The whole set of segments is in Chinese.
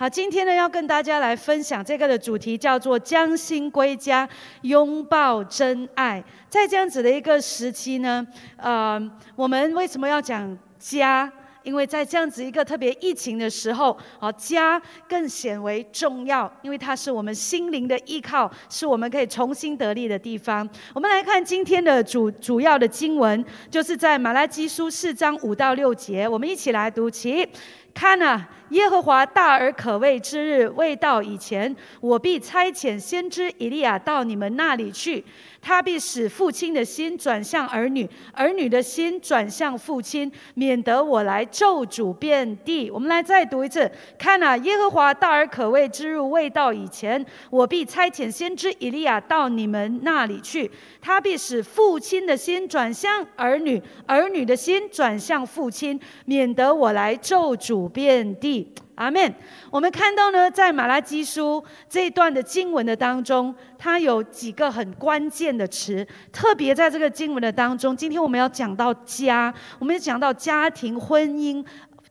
好，今天呢要跟大家来分享这个的主题叫做“将心归家，拥抱真爱”。在这样子的一个时期呢，呃，我们为什么要讲家？因为在这样子一个特别疫情的时候，啊，家更显为重要，因为它是我们心灵的依靠，是我们可以重新得力的地方。我们来看今天的主主要的经文，就是在马拉基书四章五到六节，我们一起来读起。看啊，耶和华大而可畏之日未到以前，我必差遣先知以利亚到你们那里去。他必使父亲的心转向儿女，儿女的心转向父亲，免得我来咒诅遍地。我们来再读一次：看啊，耶和华大而可畏之日未到以前，我必差遣先知以利亚到你们那里去。他必使父亲的心转向儿女，儿女的心转向父亲，免得我来咒诅遍地。阿门。我们看到呢，在马拉基书这一段的经文的当中，它有几个很关键的词，特别在这个经文的当中。今天我们要讲到家，我们要讲到家庭、婚姻。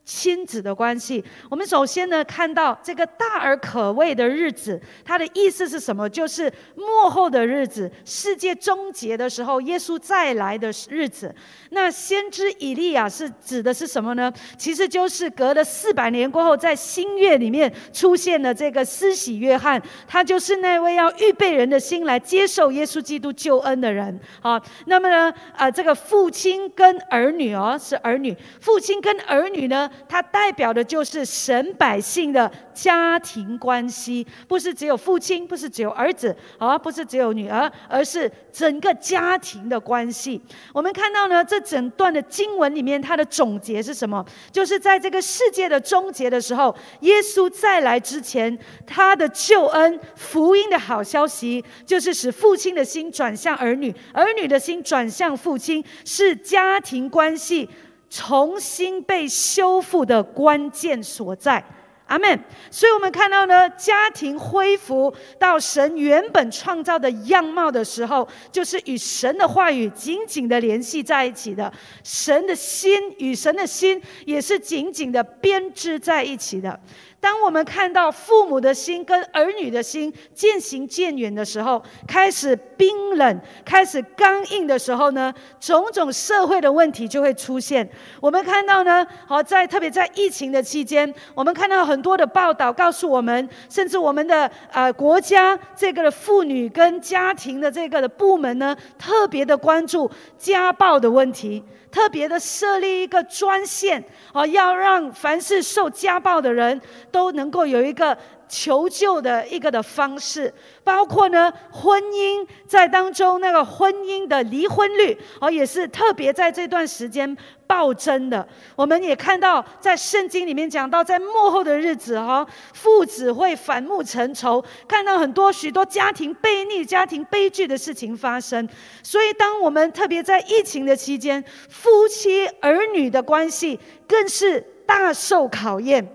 亲子的关系，我们首先呢看到这个大而可畏的日子，它的意思是什么？就是末后的日子，世界终结的时候，耶稣再来的日子。那先知以利亚是指的是什么呢？其实就是隔了四百年过后，在新月里面出现了这个施洗约翰，他就是那位要预备人的心来接受耶稣基督救恩的人。好，那么呢，啊，这个父亲跟儿女哦，是儿女，父亲跟儿女呢？它代表的就是神百姓的家庭关系，不是只有父亲，不是只有儿子，啊，不是只有女儿，而是整个家庭的关系。我们看到呢，这整段的经文里面，它的总结是什么？就是在这个世界的终结的时候，耶稣再来之前，他的救恩、福音的好消息，就是使父亲的心转向儿女，儿女的心转向父亲，是家庭关系。重新被修复的关键所在，阿门。所以，我们看到呢，家庭恢复到神原本创造的样貌的时候，就是与神的话语紧紧的联系在一起的。神的心与神的心也是紧紧的编织在一起的。当我们看到父母的心跟儿女的心渐行渐远的时候，开始冰冷、开始刚硬的时候呢，种种社会的问题就会出现。我们看到呢，好在特别在疫情的期间，我们看到很多的报道告诉我们，甚至我们的呃国家这个的妇女跟家庭的这个的部门呢，特别的关注家暴的问题。特别的设立一个专线，哦，要让凡是受家暴的人都能够有一个求救的一个的方式，包括呢婚姻在当中那个婚姻的离婚率，哦，也是特别在这段时间。暴增的，我们也看到在圣经里面讲到，在幕后的日子哈，父子会反目成仇，看到很多许多家庭背逆、家庭悲剧的事情发生。所以，当我们特别在疫情的期间，夫妻儿女的关系更是大受考验，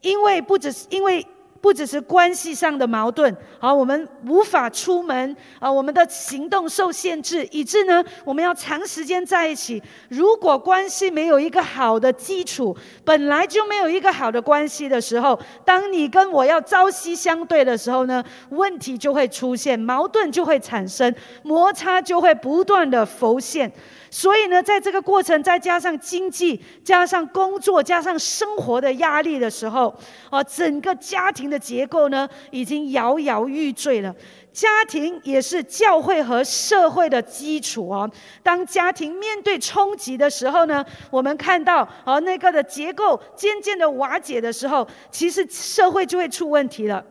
因为不只是因为。不只是关系上的矛盾，好，我们无法出门啊，我们的行动受限制，以致呢，我们要长时间在一起。如果关系没有一个好的基础，本来就没有一个好的关系的时候，当你跟我要朝夕相对的时候呢，问题就会出现，矛盾就会产生，摩擦就会不断的浮现。所以呢，在这个过程，再加上经济、加上工作、加上生活的压力的时候，啊，整个家庭的结构呢，已经摇摇欲坠了。家庭也是教会和社会的基础哦。当家庭面对冲击的时候呢，我们看到，啊，那个的结构渐渐的瓦解的时候，其实社会就会出问题了。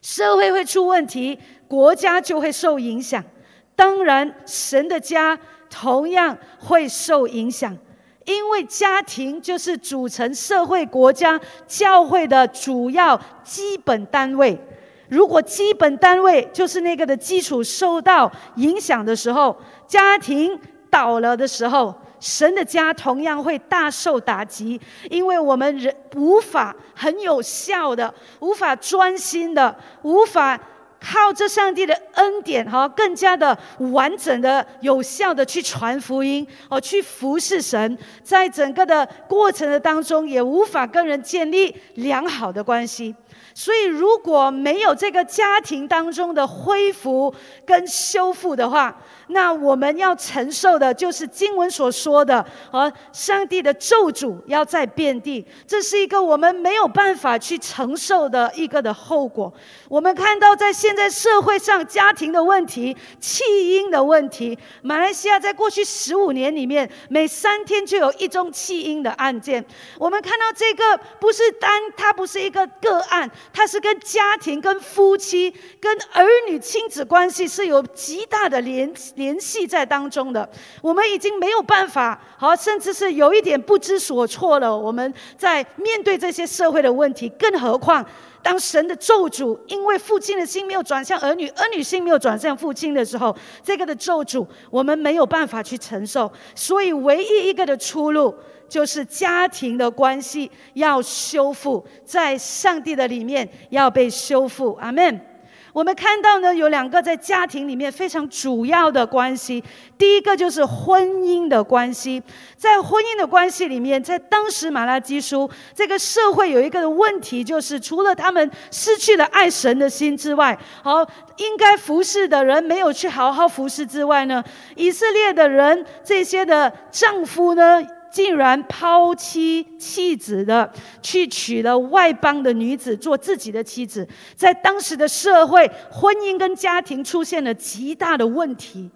社会会出问题，国家就会受影响。当然，神的家。同样会受影响，因为家庭就是组成社会、国家、教会的主要基本单位。如果基本单位就是那个的基础受到影响的时候，家庭倒了的时候，神的家同样会大受打击。因为我们人无法很有效的、无法专心的、无法。靠着上帝的恩典，哈，更加的完整的、有效的去传福音，哦，去服侍神，在整个的过程的当中，也无法跟人建立良好的关系。所以，如果没有这个家庭当中的恢复跟修复的话，那我们要承受的就是经文所说的，而上帝的咒诅要在遍地，这是一个我们没有办法去承受的一个的后果。我们看到，在现在社会上，家庭的问题、弃婴的问题，马来西亚在过去十五年里面，每三天就有一宗弃婴的案件。我们看到这个不是单，它不是一个个案。它是跟家庭、跟夫妻、跟儿女亲子关系是有极大的联联系在当中的。我们已经没有办法，好，甚至是有一点不知所措了。我们在面对这些社会的问题，更何况当神的咒诅，因为父亲的心没有转向儿女，儿女心没有转向父亲的时候，这个的咒诅我们没有办法去承受。所以，唯一一个的出路。就是家庭的关系要修复，在上帝的里面要被修复。阿门。我们看到呢，有两个在家庭里面非常主要的关系。第一个就是婚姻的关系，在婚姻的关系里面，在当时马拉基书这个社会有一个问题，就是除了他们失去了爱神的心之外，好应该服侍的人没有去好好服侍之外呢，以色列的人这些的丈夫呢。竟然抛妻弃子的去娶了外邦的女子做自己的妻子，在当时的社会，婚姻跟家庭出现了极大的问题，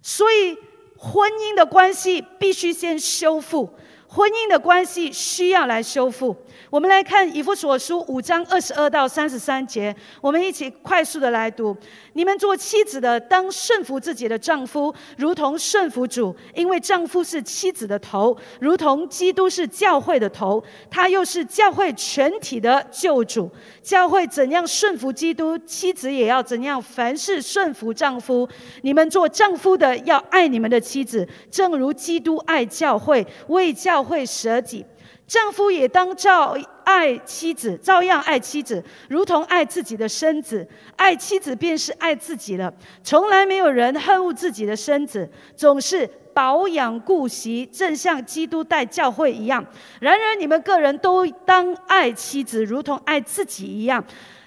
所以婚姻的关系必须先修复。婚姻的关系需要来修复。我们来看以弗所书五章二十二到三十三节，我们一起快速的来读。你们做妻子的，当顺服自己的丈夫，如同顺服主，因为丈夫是妻子的头，如同基督是教会的头，他又是教会全体的救主。教会怎样顺服基督，妻子也要怎样，凡事顺服丈夫。你们做丈夫的，要爱你们的妻子，正如基督爱教会，为教。教会舍己，丈夫也当照爱妻子，照样爱妻子，如同爱自己的身子。爱妻子便是爱自己了。从来没有人恨恶自己的身子，总是保养顾惜，正像基督待教会一样。然而你们个人都当爱妻子，如同爱自己一样。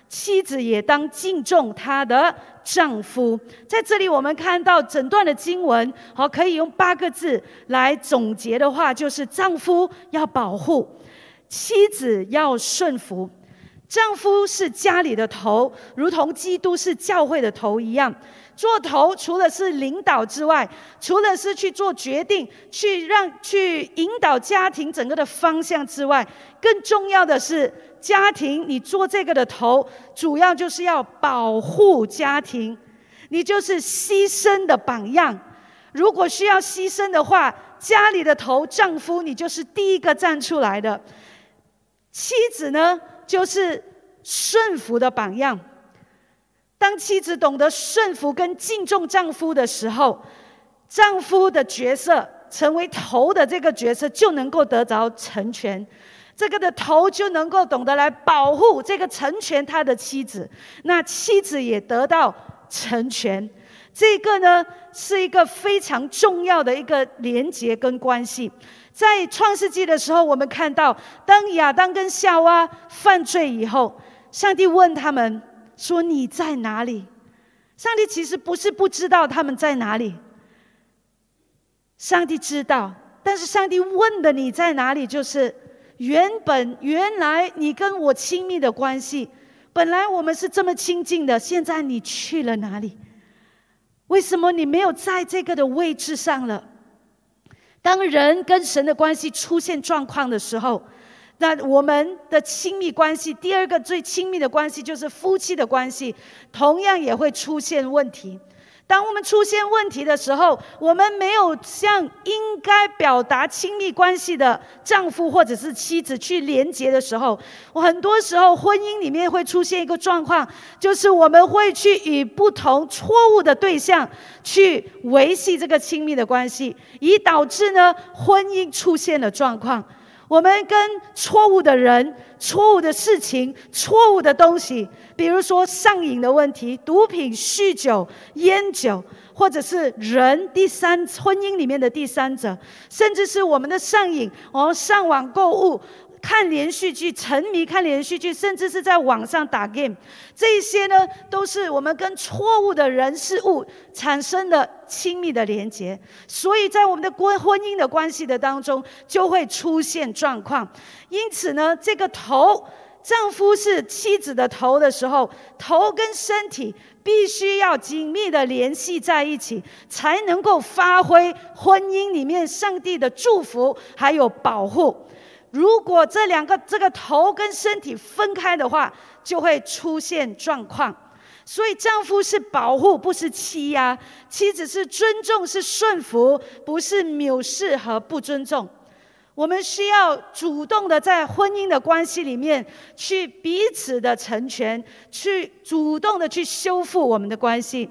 妻子也当敬重他的丈夫。在这里，我们看到整段的经文，好，可以用八个字来总结的话，就是丈夫要保护，妻子要顺服。丈夫是家里的头，如同基督是教会的头一样。做头，除了是领导之外，除了是去做决定、去让、去引导家庭整个的方向之外，更重要的是。家庭，你做这个的头，主要就是要保护家庭，你就是牺牲的榜样。如果需要牺牲的话，家里的头，丈夫，你就是第一个站出来的。妻子呢，就是顺服的榜样。当妻子懂得顺服跟敬重丈夫的时候，丈夫的角色，成为头的这个角色，就能够得着成全。这个的头就能够懂得来保护这个成全他的妻子，那妻子也得到成全。这个呢是一个非常重要的一个连结跟关系。在创世纪的时候，我们看到，当亚当跟夏娃犯罪以后，上帝问他们说：“你在哪里？”上帝其实不是不知道他们在哪里，上帝知道，但是上帝问的“你在哪里”就是。原本原来你跟我亲密的关系，本来我们是这么亲近的，现在你去了哪里？为什么你没有在这个的位置上了？当人跟神的关系出现状况的时候，那我们的亲密关系，第二个最亲密的关系就是夫妻的关系，同样也会出现问题。当我们出现问题的时候，我们没有向应该表达亲密关系的丈夫或者是妻子去连接的时候，我很多时候婚姻里面会出现一个状况，就是我们会去与不同错误的对象去维系这个亲密的关系，以导致呢婚姻出现了状况。我们跟错误的人、错误的事情、错误的东西，比如说上瘾的问题、毒品、酗酒、烟酒，或者是人第三婚姻里面的第三者，甚至是我们的上瘾，我们上网购物。看连续剧，沉迷看连续剧，甚至是在网上打 game，这些呢，都是我们跟错误的人事物产生的亲密的连接。所以在我们的婚婚姻的关系的当中，就会出现状况。因此呢，这个头，丈夫是妻子的头的时候，头跟身体必须要紧密的联系在一起，才能够发挥婚姻里面上帝的祝福还有保护。如果这两个这个头跟身体分开的话，就会出现状况。所以丈夫是保护，不是欺压；妻子是尊重，是顺服，不是藐视和不尊重。我们需要主动的在婚姻的关系里面去彼此的成全，去主动的去修复我们的关系。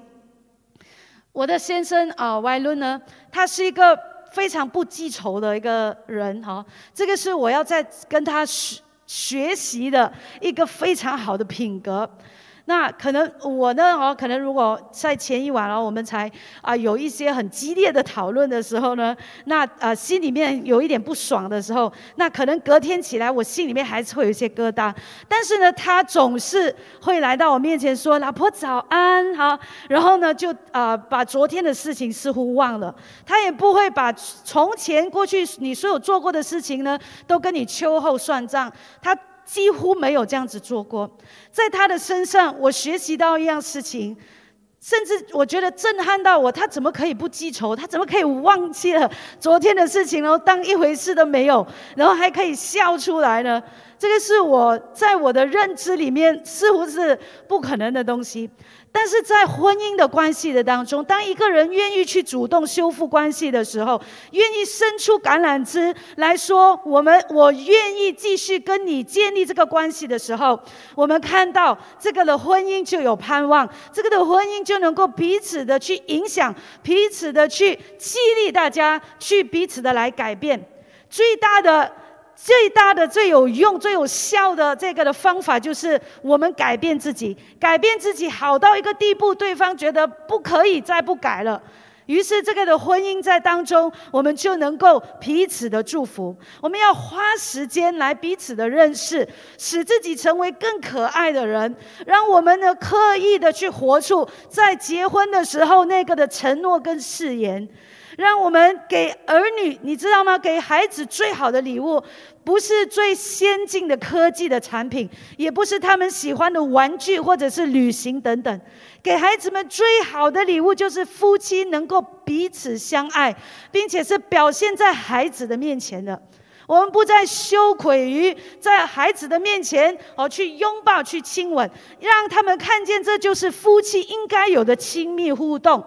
我的先生啊，歪伦呢，他是一个。非常不记仇的一个人哈，这个是我要在跟他学学习的一个非常好的品格。那可能我呢哦，可能如果在前一晚哦，我们才啊有一些很激烈的讨论的时候呢，那啊心里面有一点不爽的时候，那可能隔天起来我心里面还是会有一些疙瘩。但是呢，他总是会来到我面前说：“老婆早安，好。”然后呢，就啊把昨天的事情似乎忘了。他也不会把从前过去你所有做过的事情呢，都跟你秋后算账。他。几乎没有这样子做过，在他的身上，我学习到一样事情，甚至我觉得震撼到我。他怎么可以不记仇？他怎么可以忘记了 昨天的事情，然后当一回事都没有，然后还可以笑出来呢？这个是我在我的认知里面似乎是不可能的东西。但是在婚姻的关系的当中，当一个人愿意去主动修复关系的时候，愿意伸出橄榄枝来说，我们我愿意继续跟你建立这个关系的时候，我们看到这个的婚姻就有盼望，这个的婚姻就能够彼此的去影响，彼此的去激励大家，去彼此的来改变，最大的。最大的、最有用、最有效的这个的方法，就是我们改变自己，改变自己好到一个地步，对方觉得不可以再不改了。于是，这个的婚姻在当中，我们就能够彼此的祝福。我们要花时间来彼此的认识，使自己成为更可爱的人，让我们呢刻意的去活出在结婚的时候那个的承诺跟誓言。让我们给儿女，你知道吗？给孩子最好的礼物，不是最先进的科技的产品，也不是他们喜欢的玩具或者是旅行等等。给孩子们最好的礼物，就是夫妻能够彼此相爱，并且是表现在孩子的面前的。我们不再羞愧于在孩子的面前哦去拥抱、去亲吻，让他们看见这就是夫妻应该有的亲密互动。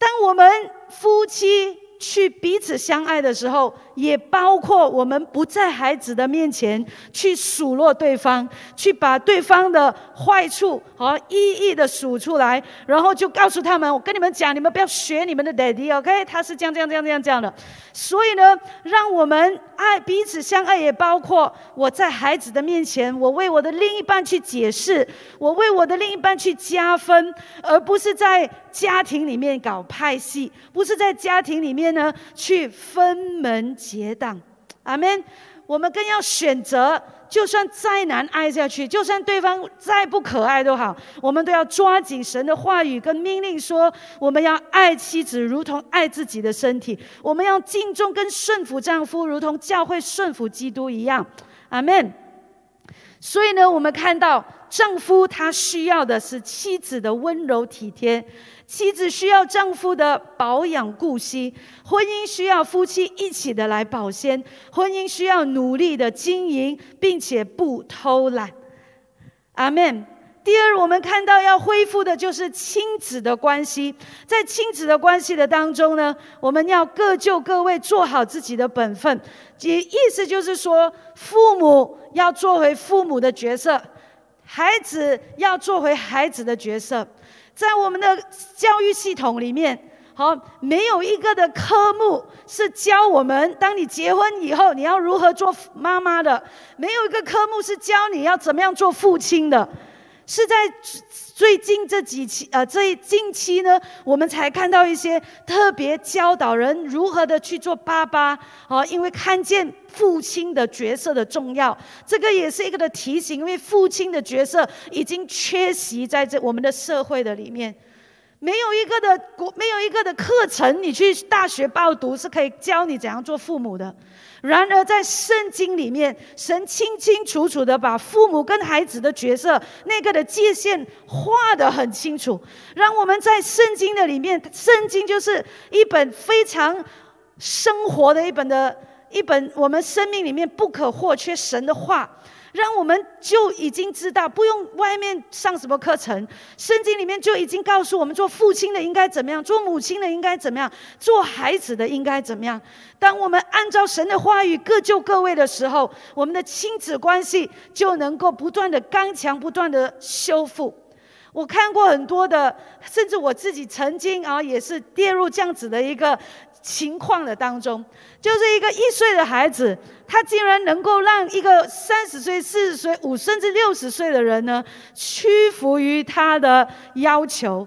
当我们夫妻去彼此相爱的时候，也包括我们不在孩子的面前去数落对方，去把对方的坏处好一一的数出来，然后就告诉他们：“我跟你们讲，你们不要学你们的 daddy，OK？他是这样这样这样这样这样的。”所以呢，让我们爱彼此相爱，也包括我在孩子的面前，我为我的另一半去解释，我为我的另一半去加分，而不是在家庭里面搞派系，不是在家庭里面呢去分门。结党，阿门。我们更要选择，就算再难爱下去，就算对方再不可爱都好，我们都要抓紧神的话语跟命令，说我们要爱妻子如同爱自己的身体，我们要敬重跟顺服丈夫，如同教会顺服基督一样，阿门。所以呢，我们看到丈夫他需要的是妻子的温柔体贴。妻子需要丈夫的保养顾惜，婚姻需要夫妻一起的来保鲜，婚姻需要努力的经营，并且不偷懒。阿门。第二，我们看到要恢复的就是亲子的关系，在亲子的关系的当中呢，我们要各就各位，做好自己的本分。即意思就是说，父母要做回父母的角色，孩子要做回孩子的角色。在我们的教育系统里面，好，没有一个的科目是教我们，当你结婚以后，你要如何做妈妈的；没有一个科目是教你要怎么样做父亲的。是在最近这几期，呃，这近期呢，我们才看到一些特别教导人如何的去做爸爸，哦，因为看见父亲的角色的重要，这个也是一个的提醒，因为父亲的角色已经缺席在这我们的社会的里面。没有一个的国，没有一个的课程，你去大学报读是可以教你怎样做父母的。然而在圣经里面，神清清楚楚的把父母跟孩子的角色那个的界限画得很清楚，让我们在圣经的里面，圣经就是一本非常生活的一本的一本我们生命里面不可或缺神的话。让我们就已经知道，不用外面上什么课程，圣经里面就已经告诉我们，做父亲的应该怎么样，做母亲的应该怎么样，做孩子的应该怎么样。当我们按照神的话语各就各位的时候，我们的亲子关系就能够不断的刚强，不断的修复。我看过很多的，甚至我自己曾经啊，也是跌入这样子的一个。情况的当中，就是一个一岁的孩子，他竟然能够让一个三十岁、四十岁、五甚至六十岁的人呢，屈服于他的要求。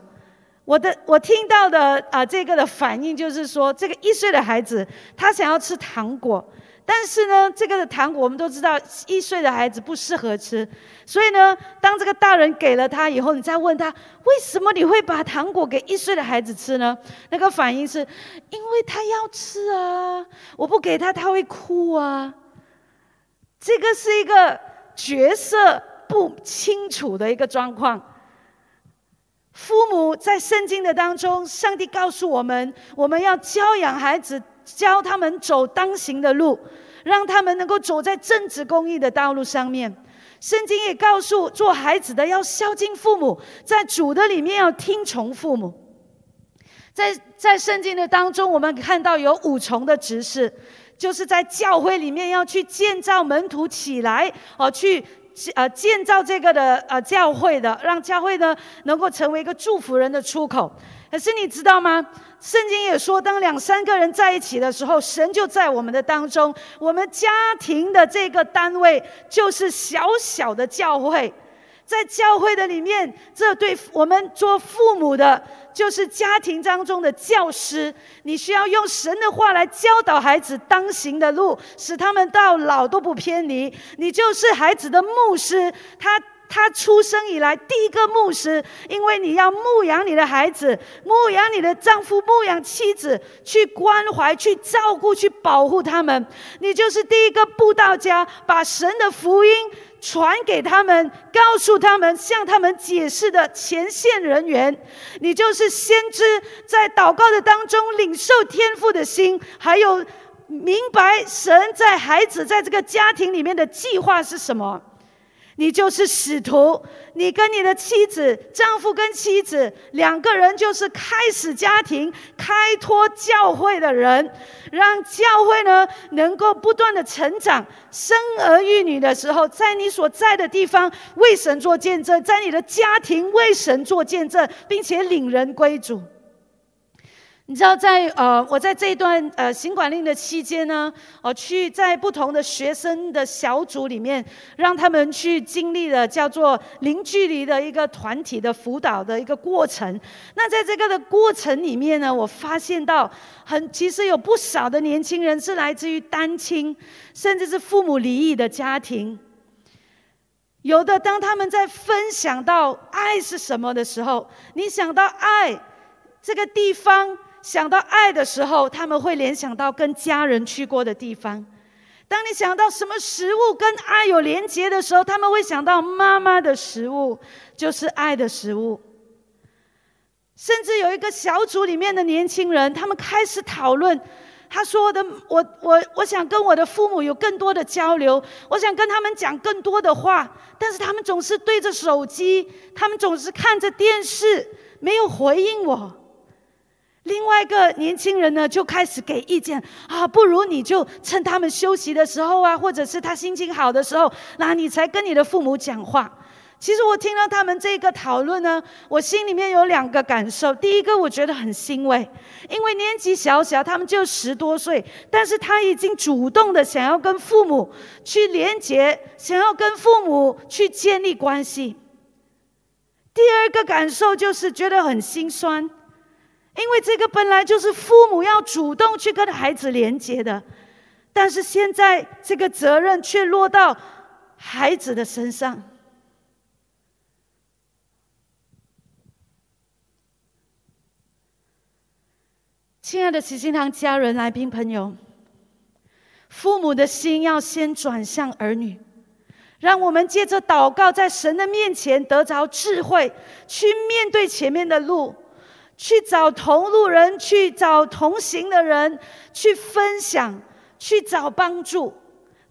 我的我听到的啊，这个的反应就是说，这个一岁的孩子，他想要吃糖果。但是呢，这个的糖果我们都知道，一岁的孩子不适合吃。所以呢，当这个大人给了他以后，你再问他为什么你会把糖果给一岁的孩子吃呢？那个反应是，因为他要吃啊，我不给他他会哭啊。这个是一个角色不清楚的一个状况。父母在圣经的当中，上帝告诉我们，我们要教养孩子。教他们走当行的路，让他们能够走在正直公义的道路上面。圣经也告诉做孩子的要孝敬父母，在主的里面要听从父母。在在圣经的当中，我们看到有五重的指示，就是在教会里面要去建造门徒起来，哦，去呃建造这个的呃教会的，让教会呢能够成为一个祝福人的出口。可是你知道吗？圣经也说，当两三个人在一起的时候，神就在我们的当中。我们家庭的这个单位就是小小的教会，在教会的里面，这对我们做父母的，就是家庭当中的教师。你需要用神的话来教导孩子当行的路，使他们到老都不偏离。你就是孩子的牧师，他。他出生以来第一个牧师，因为你要牧养你的孩子，牧养你的丈夫，牧养妻子，去关怀、去照顾、去保护他们。你就是第一个布道家，把神的福音传给他们，告诉他们，向他们解释的前线人员。你就是先知，在祷告的当中领受天赋的心，还有明白神在孩子在这个家庭里面的计划是什么。你就是使徒，你跟你的妻子、丈夫跟妻子两个人就是开始家庭、开拓教会的人，让教会呢能够不断的成长，生儿育女的时候，在你所在的地方为神做见证，在你的家庭为神做见证，并且领人归主。你知道，在呃，我在这一段呃行管令的期间呢，我去在不同的学生的小组里面，让他们去经历了叫做零距离的一个团体的辅导的一个过程。那在这个的过程里面呢，我发现到很其实有不少的年轻人是来自于单亲，甚至是父母离异的家庭。有的当他们在分享到爱是什么的时候，你想到爱这个地方。想到爱的时候，他们会联想到跟家人去过的地方。当你想到什么食物跟爱有连结的时候，他们会想到妈妈的食物就是爱的食物。甚至有一个小组里面的年轻人，他们开始讨论。他说的：“我我我想跟我的父母有更多的交流，我想跟他们讲更多的话，但是他们总是对着手机，他们总是看着电视，没有回应我。”另外一个年轻人呢，就开始给意见啊，不如你就趁他们休息的时候啊，或者是他心情好的时候，那你才跟你的父母讲话。其实我听到他们这个讨论呢，我心里面有两个感受。第一个，我觉得很欣慰，因为年纪小小，他们就十多岁，但是他已经主动的想要跟父母去连接，想要跟父母去建立关系。第二个感受就是觉得很心酸，因为这个本来就是父母要主动去跟孩子连接的，但是现在这个责任却落到孩子的身上。亲爱的齐心堂家人、来宾朋友，父母的心要先转向儿女，让我们借着祷告，在神的面前得着智慧，去面对前面的路，去找同路人，去找同行的人，去分享，去找帮助。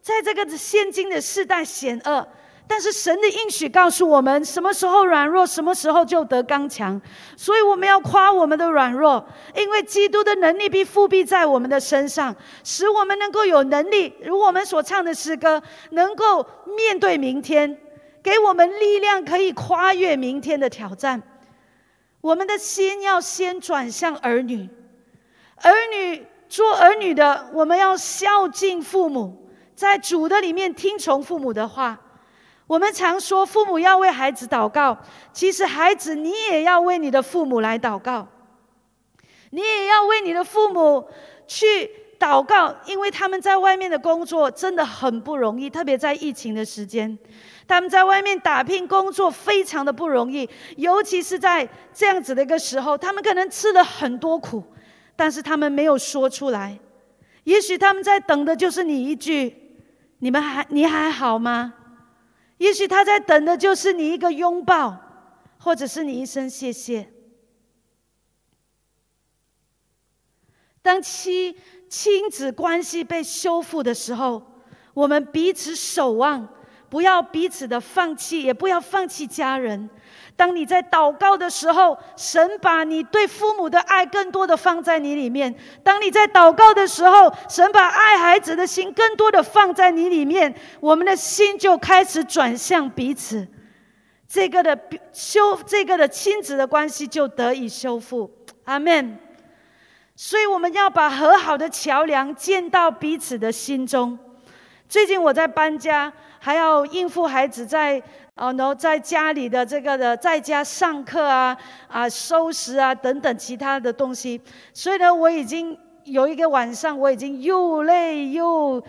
在这个现今的世代险恶。但是神的应许告诉我们，什么时候软弱，什么时候就得刚强。所以我们要夸我们的软弱，因为基督的能力必复辟在我们的身上，使我们能够有能力，如我们所唱的诗歌，能够面对明天，给我们力量，可以跨越明天的挑战。我们的心要先转向儿女，儿女做儿女的，我们要孝敬父母，在主的里面听从父母的话。我们常说父母要为孩子祷告，其实孩子你也要为你的父母来祷告，你也要为你的父母去祷告，因为他们在外面的工作真的很不容易，特别在疫情的时间，他们在外面打拼工作非常的不容易，尤其是在这样子的一个时候，他们可能吃了很多苦，但是他们没有说出来，也许他们在等的就是你一句：“你们还你还好吗？”也许他在等的就是你一个拥抱，或者是你一声谢谢。当亲亲子关系被修复的时候，我们彼此守望，不要彼此的放弃，也不要放弃家人。当你在祷告的时候，神把你对父母的爱更多的放在你里面；当你在祷告的时候，神把爱孩子的心更多的放在你里面，我们的心就开始转向彼此，这个的修，这个的亲子的关系就得以修复。阿门。所以我们要把和好的桥梁建到彼此的心中。最近我在搬家，还要应付孩子在。啊，然后在家里的这个的在家上课啊，啊，收拾啊等等其他的东西，所以呢，我已经有一个晚上，我已经又累又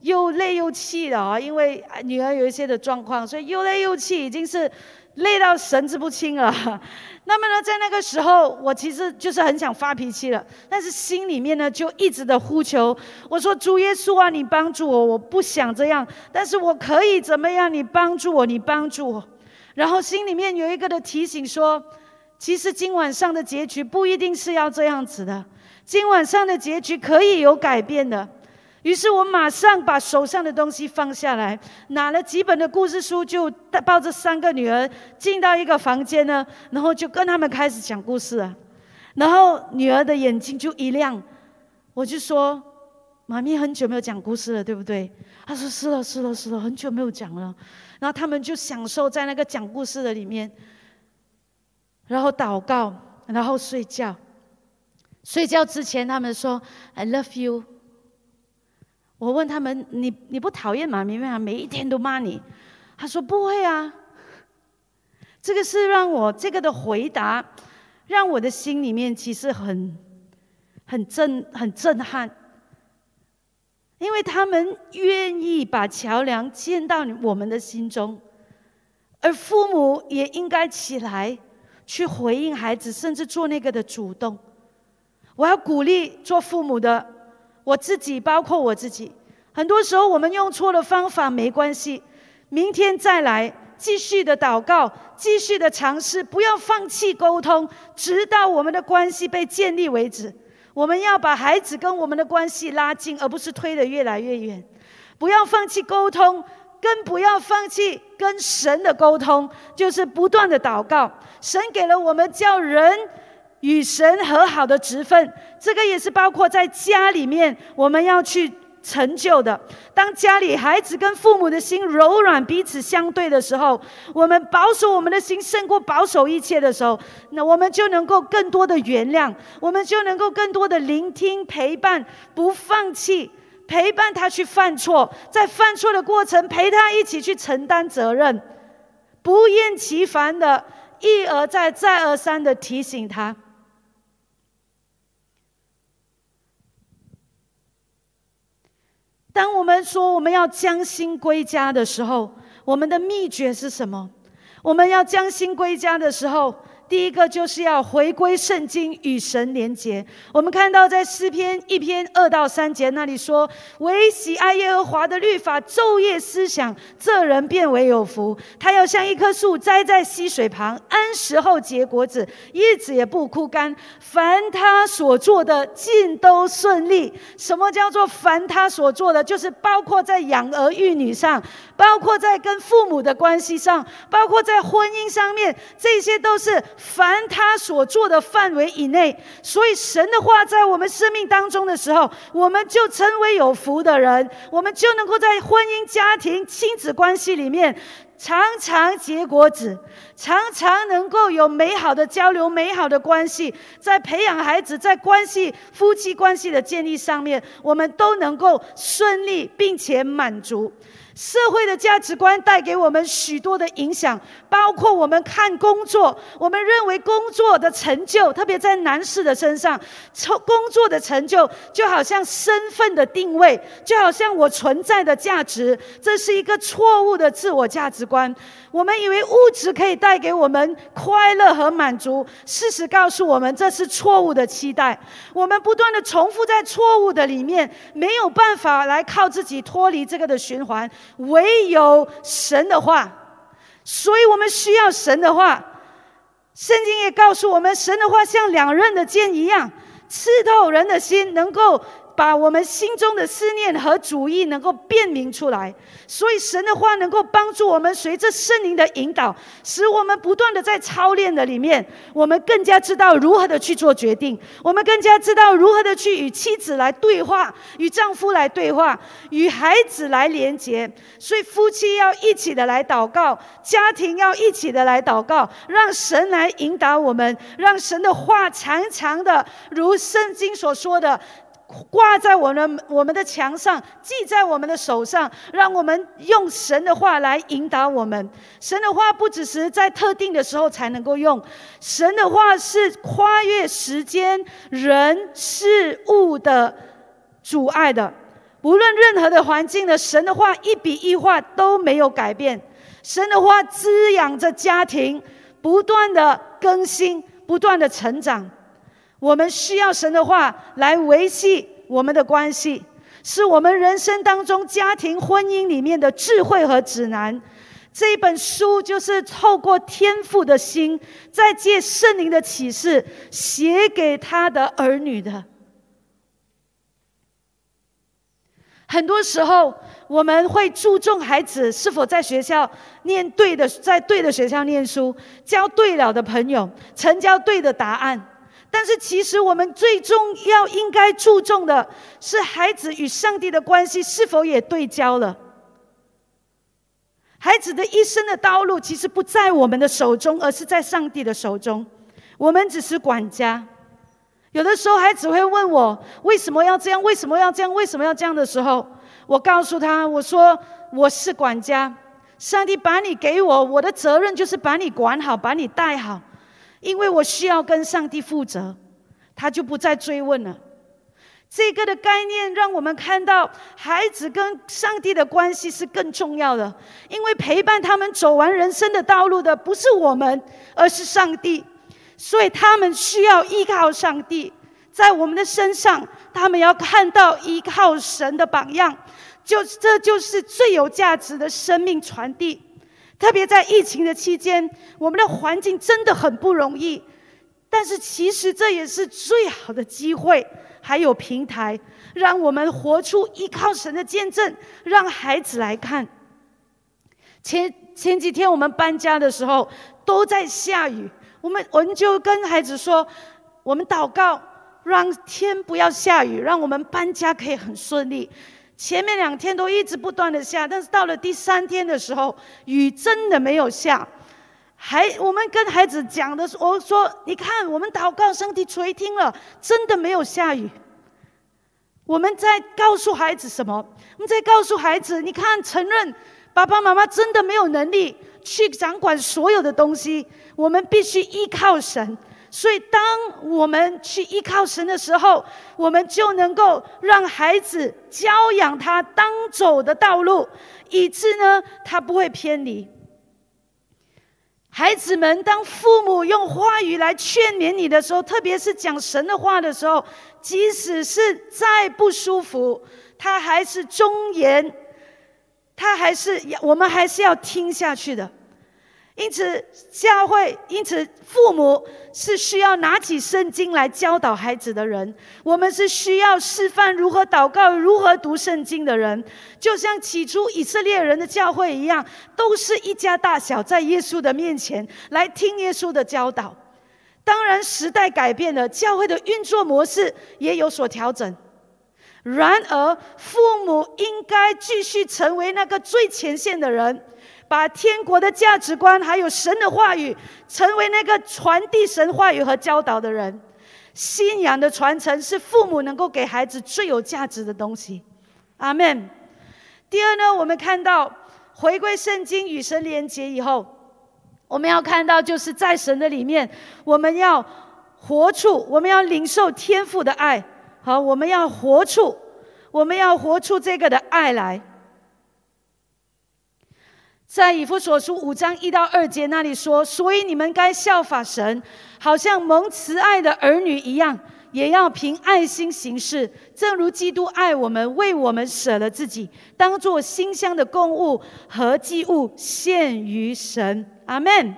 又累又气了啊，因为女儿有一些的状况，所以又累又气，已经是。累到神志不清了，那么呢，在那个时候，我其实就是很想发脾气了，但是心里面呢，就一直的呼求，我说主耶稣啊，你帮助我，我不想这样，但是我可以怎么样？你帮助我，你帮助我。然后心里面有一个的提醒说，其实今晚上的结局不一定是要这样子的，今晚上的结局可以有改变的。于是我马上把手上的东西放下来，拿了几本的故事书，就抱着三个女儿进到一个房间呢，然后就跟他们开始讲故事啊。然后女儿的眼睛就一亮，我就说：“妈咪很久没有讲故事了，对不对？”她说：“是了，是了，是了，很久没有讲了。”然后他们就享受在那个讲故事的里面，然后祷告，然后睡觉。睡觉之前，他们说：“I love you。”我问他们：“你你不讨厌妈咪吗？每一天都骂你？”他说：“不会啊。”这个是让我这个的回答，让我的心里面其实很很震很震撼，因为他们愿意把桥梁建到我们的心中，而父母也应该起来去回应孩子，甚至做那个的主动。我要鼓励做父母的。我自己，包括我自己，很多时候我们用错了方法没关系，明天再来继续的祷告，继续的尝试，不要放弃沟通，直到我们的关系被建立为止。我们要把孩子跟我们的关系拉近，而不是推得越来越远。不要放弃沟通，更不要放弃跟神的沟通，就是不断的祷告。神给了我们叫人。与神和好的职分，这个也是包括在家里面，我们要去成就的。当家里孩子跟父母的心柔软，彼此相对的时候，我们保守我们的心胜过保守一切的时候，那我们就能够更多的原谅，我们就能够更多的聆听、陪伴，不放弃。陪伴他去犯错，在犯错的过程陪他一起去承担责任，不厌其烦的一而再、再而三的提醒他。当我们说我们要将心归家的时候，我们的秘诀是什么？我们要将心归家的时候。第一个就是要回归圣经，与神连结。我们看到在诗篇一篇二到三节那里说：“唯喜爱耶和华的律法，昼夜思想，这人变为有福。他要像一棵树栽在溪水旁，安时后结果子，叶子也不枯干。凡他所做的，尽都顺利。什么叫做凡他所做的？就是包括在养儿育女上，包括在跟父母的关系上，包括在婚姻上面，这些都是。”凡他所做的范围以内，所以神的话在我们生命当中的时候，我们就成为有福的人，我们就能够在婚姻、家庭、亲子关系里面常常结果子，常常能够有美好的交流、美好的关系，在培养孩子、在关系、夫妻关系的建立上面，我们都能够顺利并且满足。社会的价值观带给我们许多的影响，包括我们看工作，我们认为工作的成就，特别在男士的身上，成工作的成就就好像身份的定位，就好像我存在的价值，这是一个错误的自我价值观。我们以为物质可以带给我们快乐和满足，事实告诉我们这是错误的期待。我们不断的重复在错误的里面，没有办法来靠自己脱离这个的循环。唯有神的话，所以我们需要神的话。圣经也告诉我们，神的话像两刃的剑一样，刺透人的心，能够。把我们心中的思念和主意能够辨明出来，所以神的话能够帮助我们，随着圣灵的引导，使我们不断的在操练的里面，我们更加知道如何的去做决定，我们更加知道如何的去与妻子来对话，与丈夫来对话，与孩子来连接。所以夫妻要一起的来祷告，家庭要一起的来祷告，让神来引导我们，让神的话常常的如圣经所说的。挂在我们我们的墙上，记在我们的手上，让我们用神的话来引导我们。神的话不只是在特定的时候才能够用，神的话是跨越时间、人、事物的阻碍的。无论任何的环境的，神的话一笔一画都没有改变。神的话滋养着家庭，不断的更新，不断的成长。我们需要神的话来维系我们的关系，是我们人生当中家庭婚姻里面的智慧和指南。这一本书就是透过天父的心，在借圣灵的启示写给他的儿女的。很多时候，我们会注重孩子是否在学校念对的，在对的学校念书，交对了的朋友，成交对的答案。但是，其实我们最重要应该注重的是孩子与上帝的关系是否也对焦了。孩子的一生的道路其实不在我们的手中，而是在上帝的手中。我们只是管家。有的时候，孩子会问我为什么要这样？为什么要这样？为什么要这样的时候，我告诉他：我说我是管家，上帝把你给我，我的责任就是把你管好，把你带好。因为我需要跟上帝负责，他就不再追问了。这个的概念让我们看到，孩子跟上帝的关系是更重要的。因为陪伴他们走完人生的道路的不是我们，而是上帝，所以他们需要依靠上帝，在我们的身上，他们要看到依靠神的榜样，就这就是最有价值的生命传递。特别在疫情的期间，我们的环境真的很不容易，但是其实这也是最好的机会，还有平台，让我们活出依靠神的见证，让孩子来看。前前几天我们搬家的时候都在下雨，我们我们就跟孩子说，我们祷告，让天不要下雨，让我们搬家可以很顺利。前面两天都一直不断的下，但是到了第三天的时候，雨真的没有下。还我们跟孩子讲的，我说你看，我们祷告，上帝垂听了，真的没有下雨。我们在告诉孩子什么？我们在告诉孩子，你看，承认爸爸妈妈真的没有能力去掌管所有的东西，我们必须依靠神。所以，当我们去依靠神的时候，我们就能够让孩子教养他当走的道路，以致呢，他不会偏离。孩子们，当父母用话语来劝勉你的时候，特别是讲神的话的时候，即使是再不舒服，他还是忠言，他还是我们还是要听下去的。因此，教会因此父母是需要拿起圣经来教导孩子的人。我们是需要示范如何祷告、如何读圣经的人。就像起初以色列人的教会一样，都是一家大小在耶稣的面前来听耶稣的教导。当然，时代改变了，教会的运作模式也有所调整。然而，父母应该继续成为那个最前线的人。把天国的价值观，还有神的话语，成为那个传递神话语和教导的人。信仰的传承是父母能够给孩子最有价值的东西。阿门。第二呢，我们看到回归圣经与神连结以后，我们要看到就是在神的里面，我们要活出，我们要领受天赋的爱，好，我们要活出，我们要活出这个的爱来。在以弗所书五章一到二节那里说：“所以你们该效法神，好像蒙慈爱的儿女一样，也要凭爱心行事，正如基督爱我们，为我们舍了自己，当作馨香的供物和祭物献于神。”阿门。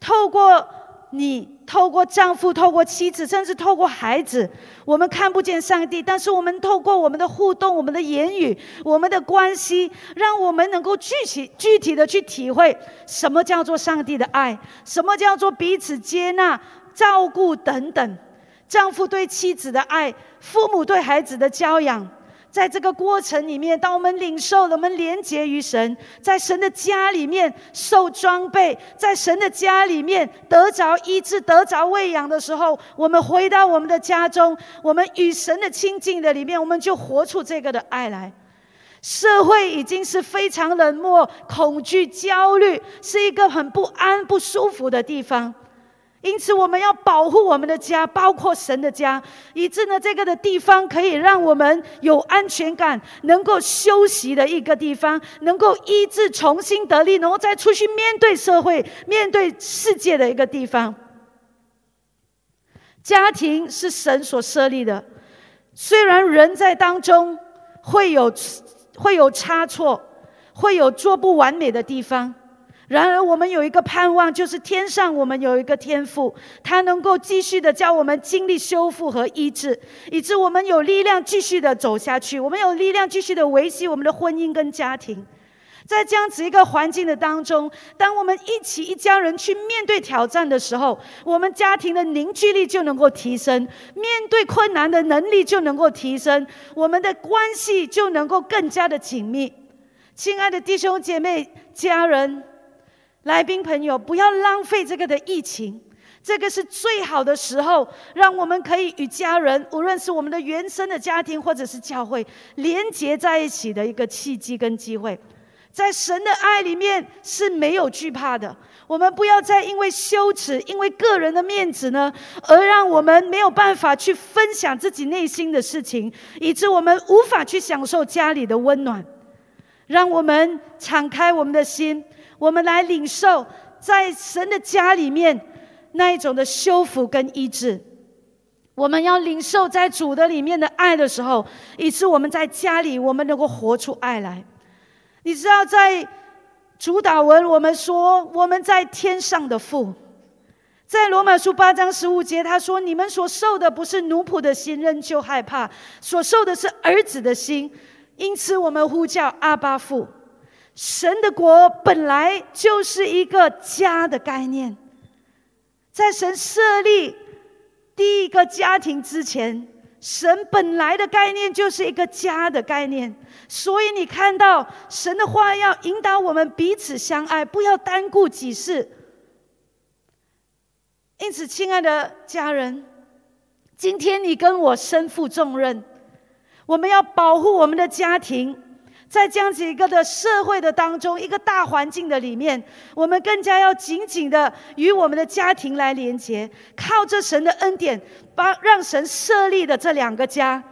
透过。你透过丈夫、透过妻子，甚至透过孩子，我们看不见上帝，但是我们透过我们的互动、我们的言语、我们的关系，让我们能够具体、具体的去体会什么叫做上帝的爱，什么叫做彼此接纳、照顾等等。丈夫对妻子的爱，父母对孩子的教养。在这个过程里面，当我们领受了，我们连结于神，在神的家里面受装备，在神的家里面得着医治、得着喂养的时候，我们回到我们的家中，我们与神的亲近的里面，我们就活出这个的爱来。社会已经是非常冷漠、恐惧、焦虑，是一个很不安、不舒服的地方。因此，我们要保护我们的家，包括神的家，以致呢，这个的地方可以让我们有安全感，能够休息的一个地方，能够医治、重新得力，然后再出去面对社会、面对世界的一个地方。家庭是神所设立的，虽然人在当中会有会有差错，会有做不完美的地方。然而，我们有一个盼望，就是天上我们有一个天赋，他能够继续的叫我们经历修复和医治，以致我们有力量继续的走下去，我们有力量继续的维系我们的婚姻跟家庭。在这样子一个环境的当中，当我们一起一家人去面对挑战的时候，我们家庭的凝聚力就能够提升，面对困难的能力就能够提升，我们的关系就能够更加的紧密。亲爱的弟兄姐妹、家人。来宾朋友，不要浪费这个的疫情，这个是最好的时候，让我们可以与家人，无论是我们的原生的家庭，或者是教会，连结在一起的一个契机跟机会。在神的爱里面是没有惧怕的。我们不要再因为羞耻，因为个人的面子呢，而让我们没有办法去分享自己内心的事情，以致我们无法去享受家里的温暖。让我们敞开我们的心。我们来领受在神的家里面那一种的修复跟医治。我们要领受在主的里面的爱的时候，以致我们在家里我们能够活出爱来。你知道，在主导文我们说我们在天上的父，在罗马书八章十五节他说：“你们所受的不是奴仆的心，仍旧害怕；所受的是儿子的心，因此我们呼叫阿巴父。”神的国本来就是一个家的概念，在神设立第一个家庭之前，神本来的概念就是一个家的概念，所以你看到神的话要引导我们彼此相爱，不要单顾己事。因此，亲爱的家人，今天你跟我身负重任，我们要保护我们的家庭。在这样子一个的社会的当中，一个大环境的里面，我们更加要紧紧的与我们的家庭来连接，靠着神的恩典，帮让神设立的这两个家，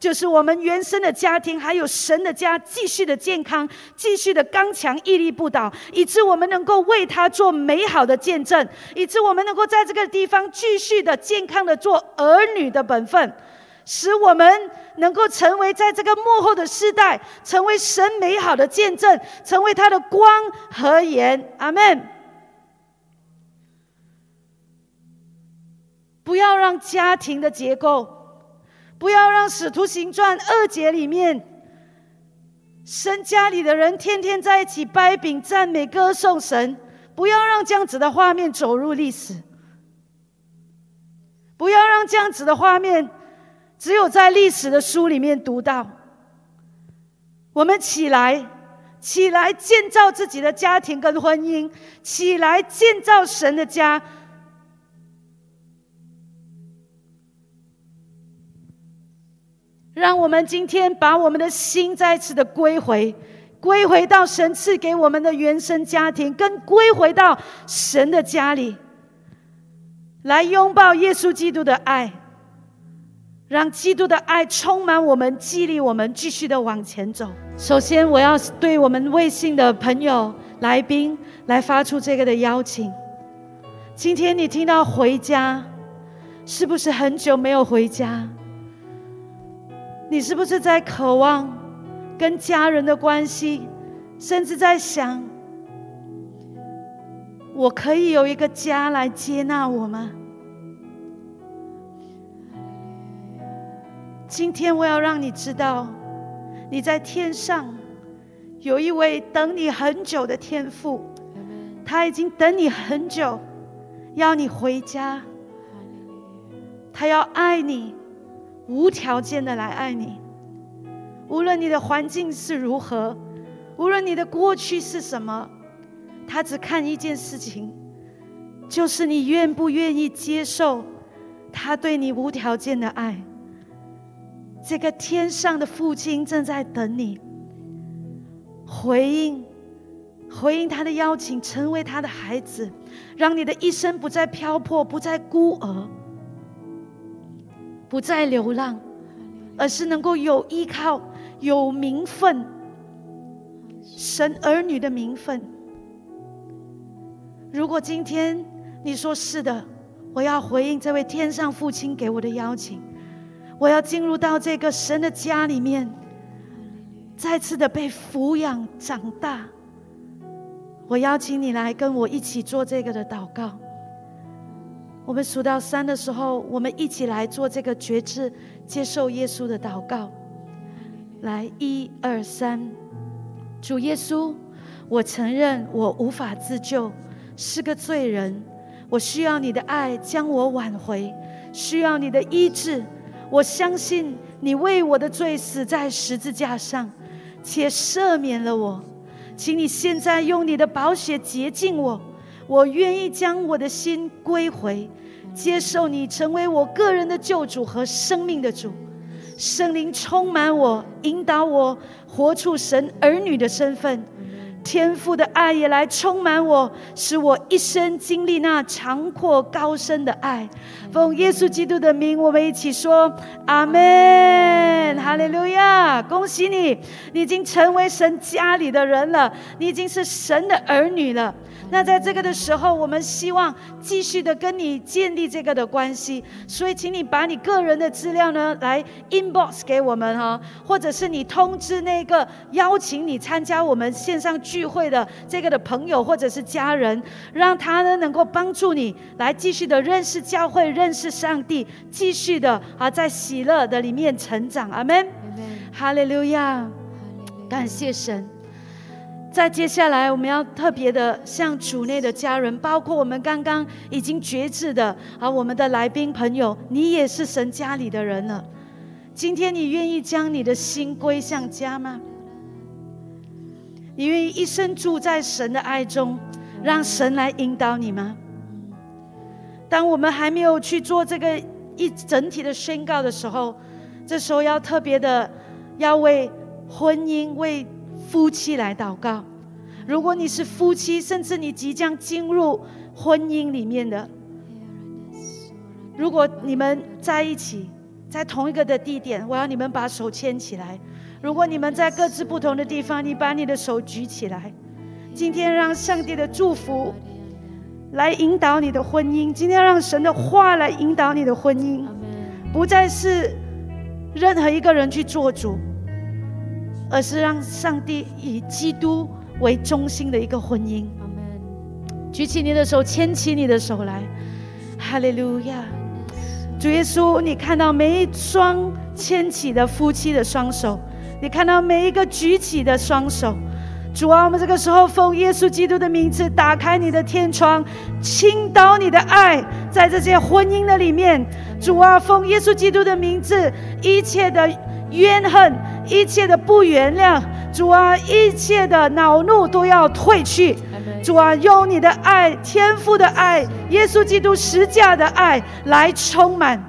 就是我们原生的家庭，还有神的家，继续的健康，继续的刚强屹立不倒，以致我们能够为他做美好的见证，以致我们能够在这个地方继续的健康的做儿女的本分，使我们。能够成为在这个幕后的世代，成为神美好的见证，成为他的光和盐。阿门。不要让家庭的结构，不要让使徒行传二节里面，神家里的人天天在一起掰饼、赞美、歌颂神，不要让这样子的画面走入历史，不要让这样子的画面。只有在历史的书里面读到，我们起来，起来建造自己的家庭跟婚姻，起来建造神的家。让我们今天把我们的心再次的归回，归回到神赐给我们的原生家庭，跟归回到神的家里，来拥抱耶稣基督的爱。让基督的爱充满我们，激励我们继续的往前走。首先，我要对我们微信的朋友、来宾来发出这个的邀请。今天你听到回家，是不是很久没有回家？你是不是在渴望跟家人的关系，甚至在想，我可以有一个家来接纳我吗？今天我要让你知道，你在天上有一位等你很久的天父，他已经等你很久，要你回家。他要爱你，无条件的来爱你。无论你的环境是如何，无论你的过去是什么，他只看一件事情，就是你愿不愿意接受他对你无条件的爱。这个天上的父亲正在等你回应，回应他的邀请，成为他的孩子，让你的一生不再漂泊，不再孤儿，不再流浪，而是能够有依靠、有名分，神儿女的名分。如果今天你说是的，我要回应这位天上父亲给我的邀请。我要进入到这个神的家里面，再次的被抚养长大。我邀请你来跟我一起做这个的祷告。我们数到三的时候，我们一起来做这个觉知，接受耶稣的祷告。来，一二三，主耶稣，我承认我无法自救，是个罪人，我需要你的爱将我挽回，需要你的医治。我相信你为我的罪死在十字架上，且赦免了我，请你现在用你的宝血洁净我。我愿意将我的心归回，接受你成为我个人的救主和生命的主。圣灵充满我，引导我活出神儿女的身份。天赋的爱也来充满我，使我一生经历那长阔高深的爱。奉耶稣基督的名，我们一起说阿门，哈利路亚！恭喜你，你已经成为神家里的人了，你已经是神的儿女了。那在这个的时候，我们希望继续的跟你建立这个的关系，所以请你把你个人的资料呢来 inbox 给我们哈，或者是你通知那个邀请你参加我们线上聚会的这个的朋友或者是家人，让他呢能够帮助你来继续的认识教会、认识上帝，继续的啊在喜乐的里面成长。阿门，哈利路亚，感谢神。在接下来，我们要特别的向主内的家人，包括我们刚刚已经决志的啊，我们的来宾朋友，你也是神家里的人了。今天你愿意将你的心归向家吗？你愿意一生住在神的爱中，让神来引导你吗？当我们还没有去做这个一整体的宣告的时候，这时候要特别的要为婚姻、为夫妻来祷告。如果你是夫妻，甚至你即将进入婚姻里面的，如果你们在一起，在同一个的地点，我要你们把手牵起来。如果你们在各自不同的地方，你把你的手举起来。今天让上帝的祝福来引导你的婚姻，今天让神的话来引导你的婚姻，不再是任何一个人去做主，而是让上帝以基督为中心的一个婚姻。举起你的手，牵起你的手来，哈利路亚！主耶稣，你看到每一双牵起的夫妻的双手。你看到每一个举起的双手，主啊，我们这个时候奉耶稣基督的名字，打开你的天窗，倾倒你的爱在这些婚姻的里面。主啊，奉耶稣基督的名字，一切的怨恨，一切的不原谅，主啊，一切的恼怒都要退去。主啊，用你的爱，天父的爱，耶稣基督十架的爱来充满。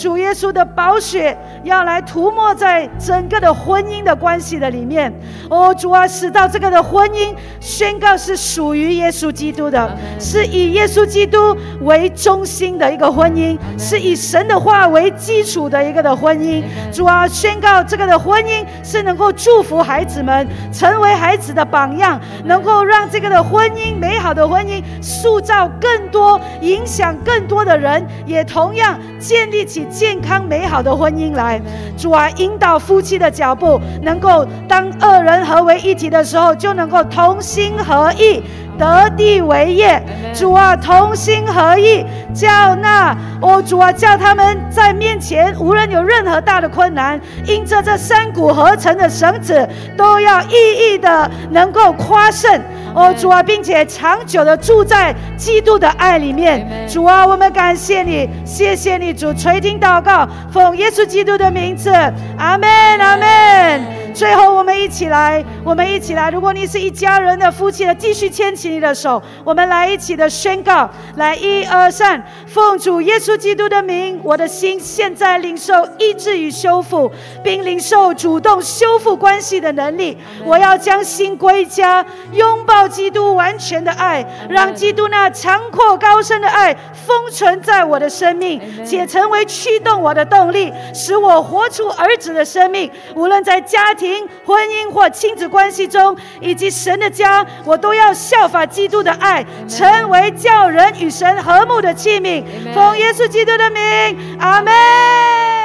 主耶稣的宝血要来涂抹在整个的婚姻的关系的里面。哦，主啊，使到这个的婚姻宣告是属于耶稣基督的，是以耶稣基督为中心的一个婚姻，是以神的话为基础的一个的婚姻。主啊，宣告这个的婚姻是能够祝福孩子们，成为孩子的榜样，能够让这个的婚姻美好的婚姻塑造更多，影响更多的人，也同样建立起。健康美好的婚姻来，主啊，引导夫妻的脚步，能够当二人合为一体的时候，就能够同心合意。得地为业，主啊，同心合意，叫那哦，主啊，叫他们在面前，无论有任何大的困难，因着这三股合成的绳子，都要意义的能够夸胜。哦，主啊，并且长久的住在基督的爱里面。主啊，我们感谢你，谢谢你，主垂听祷告，奉耶稣基督的名字，阿门，阿门。最后，我们一起来，我们一起来。如果你是一家人的夫妻的，继续牵起你的手，我们来一起的宣告：来，一二三，奉主耶稣基督的名，我的心现在领受医治与修复，并领受主动修复关系的能力。我要将心归家，拥抱基督完全的爱，让基督那长阔高深的爱封存在我的生命，且成为驱动我的动力，使我活出儿子的生命。无论在家。庭、婚姻或亲子关系中，以及神的家，我都要效法基督的爱，成为叫人与神和睦的器皿。奉耶稣基督的名，阿门。